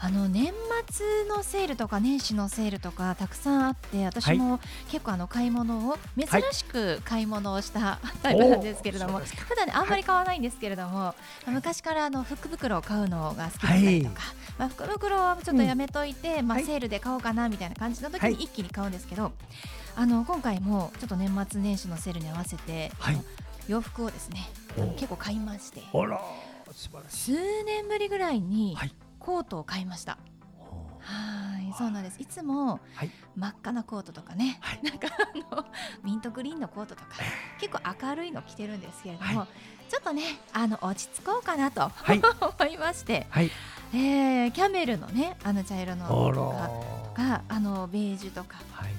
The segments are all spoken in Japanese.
あの年末のセールとか年始のセールとかたくさんあって私も結構あの買い物を珍しく買い物をしたタイプなんですけれども、普段ねあんまり買わないんですけれども、昔からあの福袋を買うのが好きだったりとか、まあ、福袋はちょっとやめといて、まあ、セールで買おうかなみたいな感じの時に一気に買うんですけど、あの今回もちょっと年末年始のセールに合わせて、はい、洋服をですね結構買いまして数年ぶりぐらいにコートを買いました。はいそうなんです。いつも真っ赤なコートとかね、はい、なんかあのミントグリーンのコートとか結構明るいの着てるんですけれども、はい、ちょっとねあの落ち着こうかなと、はい、思いまして、はい、えー、キャメルのねあの茶色のとかかあのベージュとか、はい、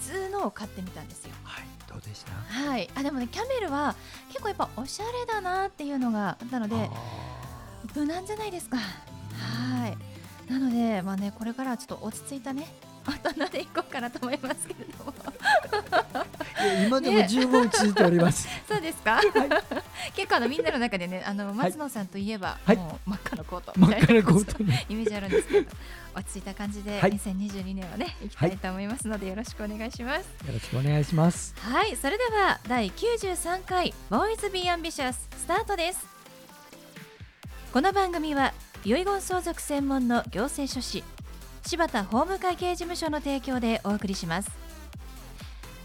通のを買ってみたんですよ。はい、どうでした？はい、あでもねキャメルは結構やっぱおしゃれだなっていうのがあったので無難じゃないですか。はい。なのでまあねこれからはちょっと落ち着いたね。大人でいこうかなと思いますけれども。今でも十分落ち着いております。ね、そうですか？はい、結構あのみんなの中でね、あの松野さんといえば、はい、もう真っ赤なコートみたいな、イメージあるんですけど、落ち着いた感じで、はい、2022年はねい。きたいと思いますので、よろしくお願いします。よろしくお願いします。はい、それでは第93回ボーイズビーアンビシャススタートです。この番組は遺言相続専門の行政書士柴田法務会計事務所の提供でお送りします。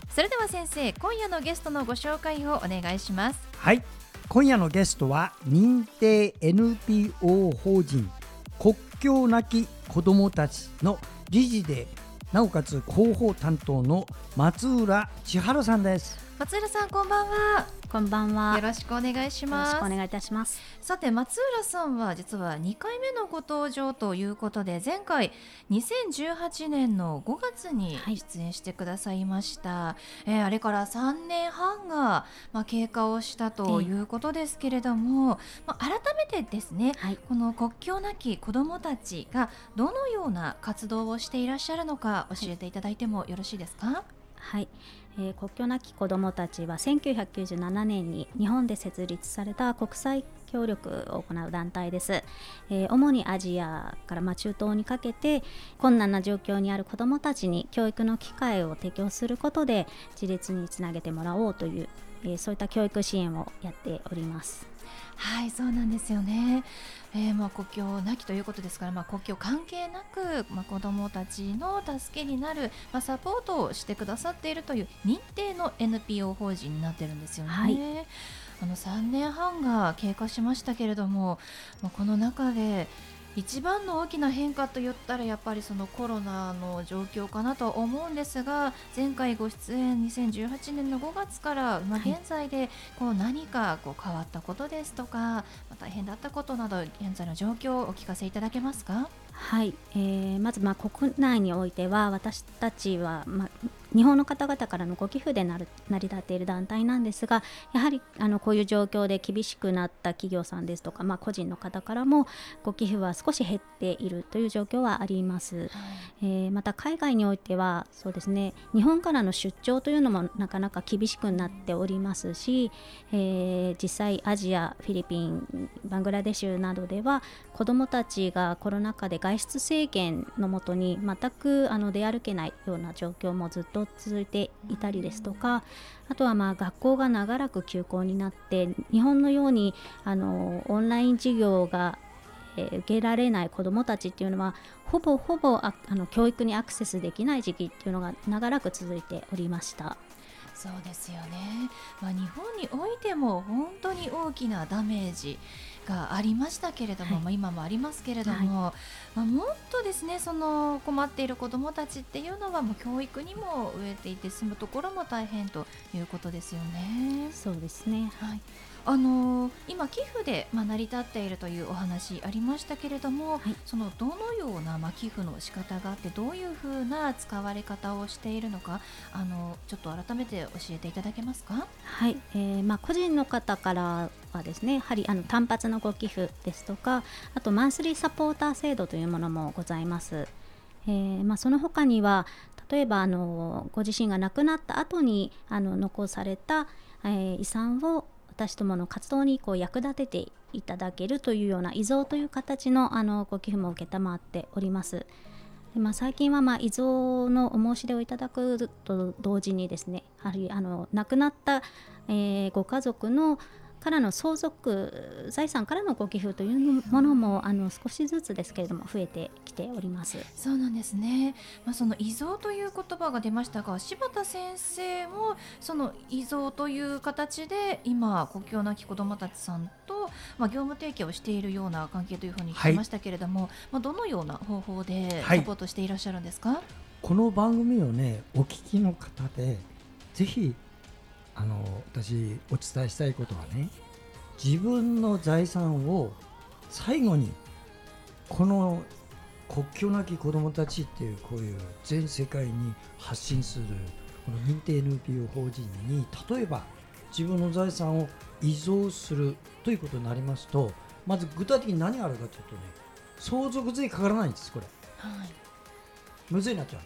それでは先生今夜のゲストのご紹介をお願いします。はい。今夜のゲストは認定 NPO 法人国境なき子どもたちの理事でなおかつ広報担当の松浦千春さんです。松浦さんこんばんはこんばんは。よろしくお願いします。よろしくお願いいたします。さて松浦さんは実は2回目のご登場ということで前回2018年の5月に出演してくださいました。はい、えー、あれから3年半がまあ経過をしたということですけれども、まあ改めてですね、はい、この国境なき子どもたちがどのような活動をしていらっしゃるのか教えていただいてもよろしいですか。はい。はい。えー、国境なき子どもたちは1997年に日本で設立された国際協力を行う団体です、えー、主にアジアからま中東にかけて困難な状況にある子どもたちに教育の機会を提供することで自立につなげてもらおうという、えー、そういった教育支援をやっております。はいそうなんですよねえー、まあ国境なきということですから、まあ、国境関係なく、まあ、子どもたちの助けになる、まあ、サポートをしてくださっているという認定の NPO 法人になってるんですよね。はいあの3年半が経過しましたけれども、まあ、この中で一番の大きな変化といったらやっぱりそのコロナの状況かなと思うんですが前回ご出演2018年の5月から、まあ、現在でこう何かこう変わったことですとか、まあ、大変だったことなど現在の状況をお聞かせいただけますか？はい、えー、まずまあ国内においては私たちは、まあ、日本の方々からのご寄付で成り立っている団体なんですがやはりあのこういう状況で厳しくなった企業さんですとか、まあ、個人の方からもご寄付は少し減っているという状況はあります、はい、えー、また海外においてはそうですね日本からの出張というのもなかなか厳しくなっておりますし、えー、実際アジアフィリピンバングラデシュなどでは子どもたちがコロナ禍で外出制限のもとに全くあの出歩けないような状況もずっと続いていたりですとかあとはまあ学校が長らく休校になって日本のようにあのオンライン授業がえ受けられない子どもたちっていうのはほぼほぼああの教育にアクセスできない時期っていうのが長らく続いておりました。そうですよね、まあ、日本においても本当に大きなダメージ、がありましたけれども、はい、まあ、今もありますけれども、はい、まあ、もっとですねその困っている子どもたちっていうのはもう教育にも植えていて住むところも大変ということですよね。そうですね、はいあのー、今、寄付で、まあ、成り立っているというお話ありましたけれども、はい、そのどのような、まあ、寄付の仕方があってどういうふうな使われ方をしているのかあのちょっと改めて教えていただけますか？はい、えーまあ、個人の方からはですねやはりあの単発のご寄付ですとかあとマンスリーサポーター制度というものもございます。えーまあ、その他には例えばあのご自身が亡くなった後にあの残された、えー、遺産を私どもの活動にこう役立てていただけるというような遺贈という形のあのご寄付も承っております。でまあ、最近はまあ遺贈のお申し出をいただくと同時にですねやはりあの亡くなった、えー、ご家族のからの相続財産からのご寄付というものもあの少しずつですけれども増えてきております。そうなんですね、まあ、その遺贈という言葉が出ましたが柴田先生もその遺贈という形で今国境なき子どもたちさんと、まあ、業務提携をしているような関係というふうに聞きましたけれども、はい、まあ、どのような方法でサポートしていらっしゃるんですか、はい、この番組をねお聞きの方でぜひ私お伝えしたいことはね自分の財産を最後にこの国境なき子どもたちっていうこういう全世界に発信するこの認定 NPO 法人に例えば自分の財産を遺贈するということになりますとまず具体的に何があるかというとね相続税かからないんですこれ、はい、むずいなっちゃう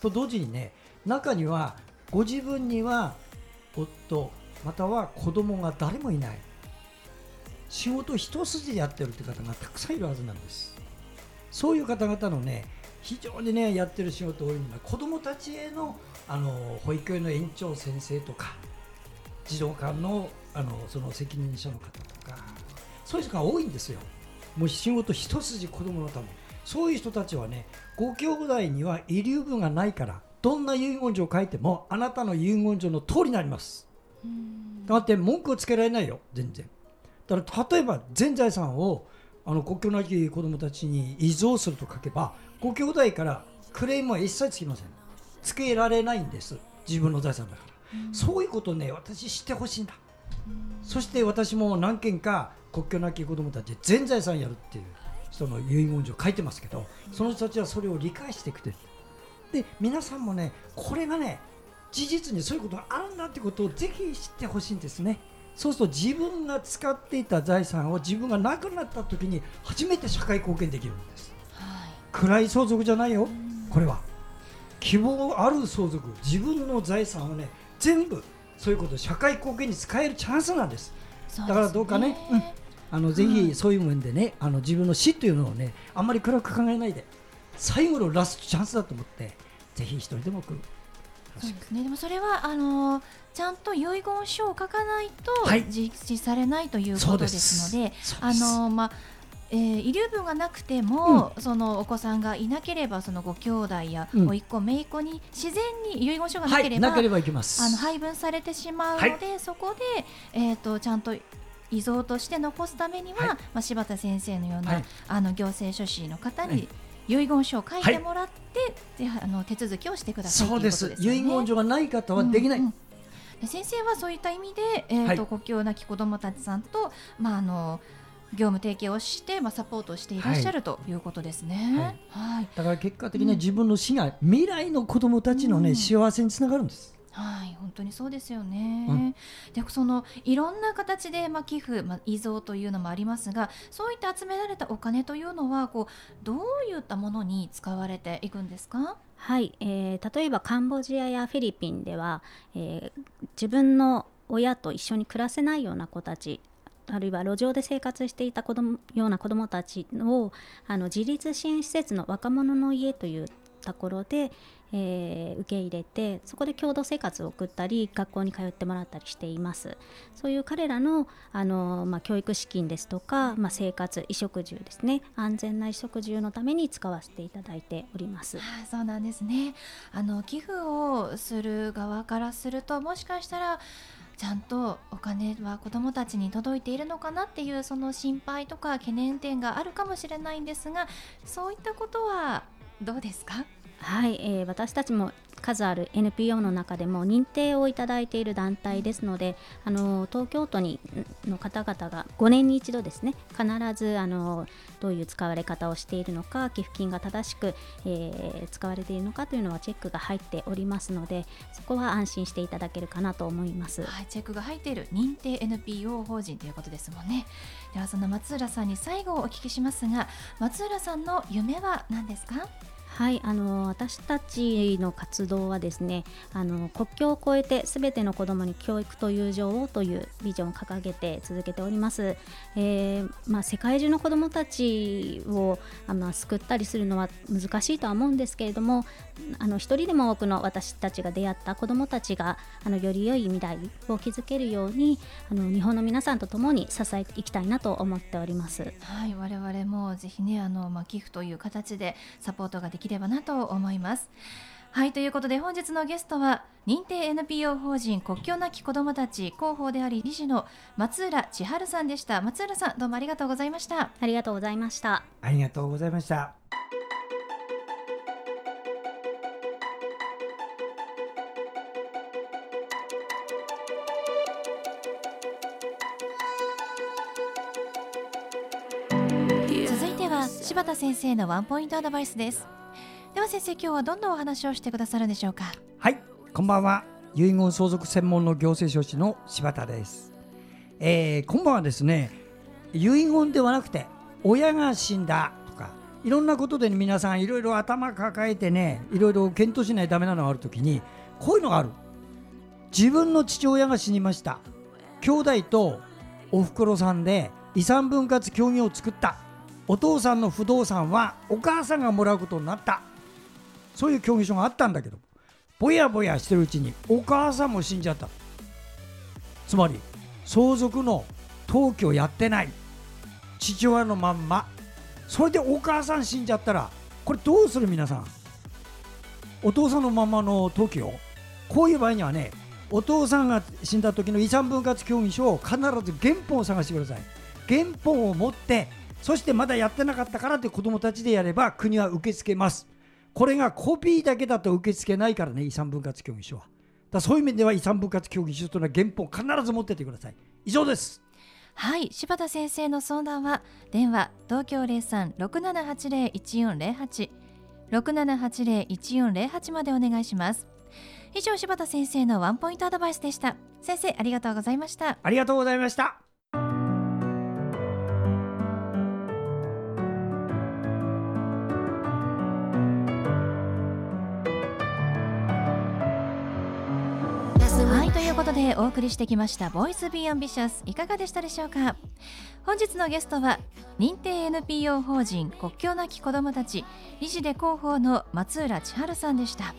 と同時にね中にはご自分には夫または子供が誰もいない。仕事一筋でやってるって方がたくさんいるはずなんです。そういう方々のね非常にねやってる仕事多いのは子どもたちへのあの保育園の園長先生とか児童館のあのその責任者の方とかそういう人が多いんですよ。もう仕事一筋子供のため。そういう人たちはねご兄弟には遺留分がないからどんな遺言状を書いてもあなたの遺言状の通りになります。だって文句をつけられないよ全然。だから例えば全財産をあの国境なき子どもたちに遺贈すると書けばご兄弟からクレームは一切つきません。つけられないんです自分の財産だから、そういうことをね私知ってほしいんだ、そして私も何件か国境なき子どもたち全財産やるっていう人の遺言状書いてますけどその人たちはそれを理解してくれるで皆さんもねこれがね事実にそういうことがあるんだってことをぜひ知ってほしいんですね。そうすると自分が使っていた財産を自分がなくなった時に初めて社会貢献できるんです、はい、暗い相続じゃないよ。これは。希望ある相続自分の財産をね全部そういうこと社会貢献に使えるチャンスなんです、ね、だからどうかね、うん、あのぜひそういう面でね、あの自分の死というのをねあんまり暗く考えないで最後のラストチャンスだと思ってぜひ一人でも来る。そうですね。でもそれはあのー、ちゃんと遺言書を書かないと実施されないということですので、あのー、まあえー、遺留分がなくても、うん、そのお子さんがいなければそのご兄弟や甥っ子、姪っ子に自然に遺言書がなければはい、ればあの配分されてしまうので、はい、そこで、えーと、ちゃんと遺贈として残すためには、はい、まあ、柴田先生のような、あの行政書士の方に遺言書を書いてもらって、はい、あの手続きをしてくださいそうです、ね、遺言書がない方はできない、うんうん、先生はそういった意味で、えーと、はい、国境なき子どもたちさんと、まあ、あの業務提携をして、まあ、サポートしていらっしゃる、ということですね、はい、だから結果的に、ね、自分の死が未来の子どもたちの、ね、うん、幸せにつながるんです。はい、本当にそうですよね。うん、で、そのいろんな形でまあ寄付、まあ遺贈というのもありますが、そういった集められたお金というのはこうどういったものに使われていくんですか？はい、えー、例えばカンボジアやフィリピンでは、えー、自分の親と一緒に暮らせないような子たちあるいは路上で生活していた子供ような子どもたちをあの自立支援施設の若者の家というところで、えー、受け入れてそこで共同生活を送ったり学校に通ってもらったりしています。そういう彼らのあの、まあ、教育資金ですとか、まあ、生活衣食住ですね。安全な衣食住のために使わせていただいております。あそうなんですね。あの寄付をする側からするともしかしたらちゃんとお金は子どもたちに届いているのかなっていうその心配とか懸念点があるかもしれないんですがそういったことはどうですか？はい、えー、私たちも数ある NPO の中でも認定をいただいている団体ですのであの東京都にの方々が5年に一度ですね必ずあのどういう使われ方をしているのか寄付金が正しく、えー、使われているのかというのはチェックが入っておりますのでそこは安心していただけるかなと思います、はい、チェックが入っている認定 NPO 法人ということですもんね。ではその松浦さんに最後お聞きしますが松浦さんの夢は何ですか？はいあの私たちの活動はですねあの国境を越えてすべての子どもに教育と友情をというビジョンを掲げて続けております、えー、まあ、世界中の子どもたちをあの救ったりするのは難しいとは思うんですけれどもあの一人でも多くの私たちが出会った子どもたちがあのより良い未来を築けるようにあの日本の皆さんと共に支えていきたいなと思っております。はい、我々もぜひねあの、まあ、寄付という形でサポートができればなと思います。はいということで本日のゲストは認定 NPO 法人国境なき子どもたち広報であり理事の松浦千春さんでした。松浦さんどうもありがとうございました。ありがとうございました。ありがとうございました。柴田先生のワンポイントアドバイスです。では先生今日はどんなお話をしてくださるんでしょうか？はいこんばんは。遺言相続専門の行政書士の柴田です、えー、今晩はですね。遺言ではなくて親が死んだとかいろんなことで、ね、皆さんいろいろ頭抱えてねいろいろ検討しないとダメなのがあるときにこういうのがある。自分の父親が死にました。兄弟とおふくろさんで遺産分割協議を作った。お父さんの不動産はお母さんがもらうことになった。そういう協議書があったんだけどぼやぼやしてるうちにお母さんも死んじゃった。つまり相続の登記をやってない。父親のまんま。それでお母さん死んじゃったらこれどうする皆さん？お父さんのままの登記を？こういう場合にはねお父さんが死んだ時の遺産分割協議書を必ず原本を探してください。原本を持ってそしてまだやってなかったからって子どもたちでやれば国は受け付けます。これがコピーだけだと受け付けないからね遺産分割協議書は。だそういう意味では遺産分割協議書というのは原本必ず持っててください。以上です。はい柴田先生の相談は電話東京0367801408 6780-1408までお願いします。以上柴田先生のワンポイントアドバイスでした。先生ありがとうございました。ありがとうございましたいうことでお送りしてきました「 Voice Be Ambitious いかがでしたでしょうか？本日のゲストは認定 NPO 法人国境なき子どもたち理事で広報の松浦千春さんでした。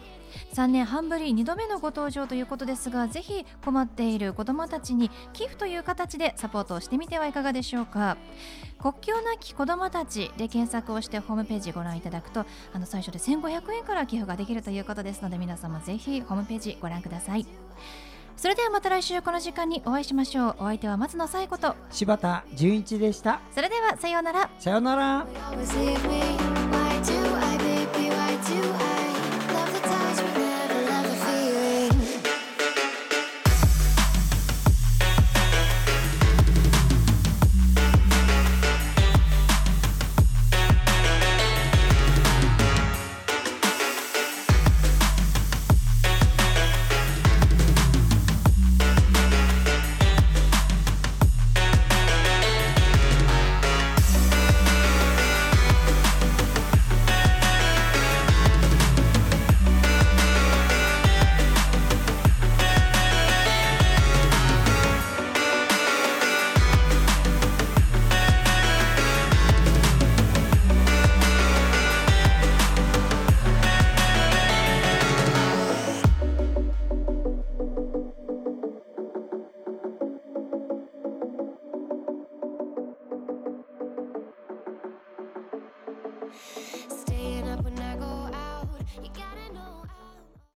3年半ぶり2度目のご登場ということですがぜひ困っている子どもたちに寄付という形でサポートをしてみてはいかがでしょうか？国境なき子どもたちで検索をしてホームページご覧いただくとあの最初で1500円から寄付ができるということですので皆様ぜひホームページご覧ください。それではまた来週この時間にお会いしましょう。お相手は松野紗子と柴田純一でした。それではさようなら。さようなら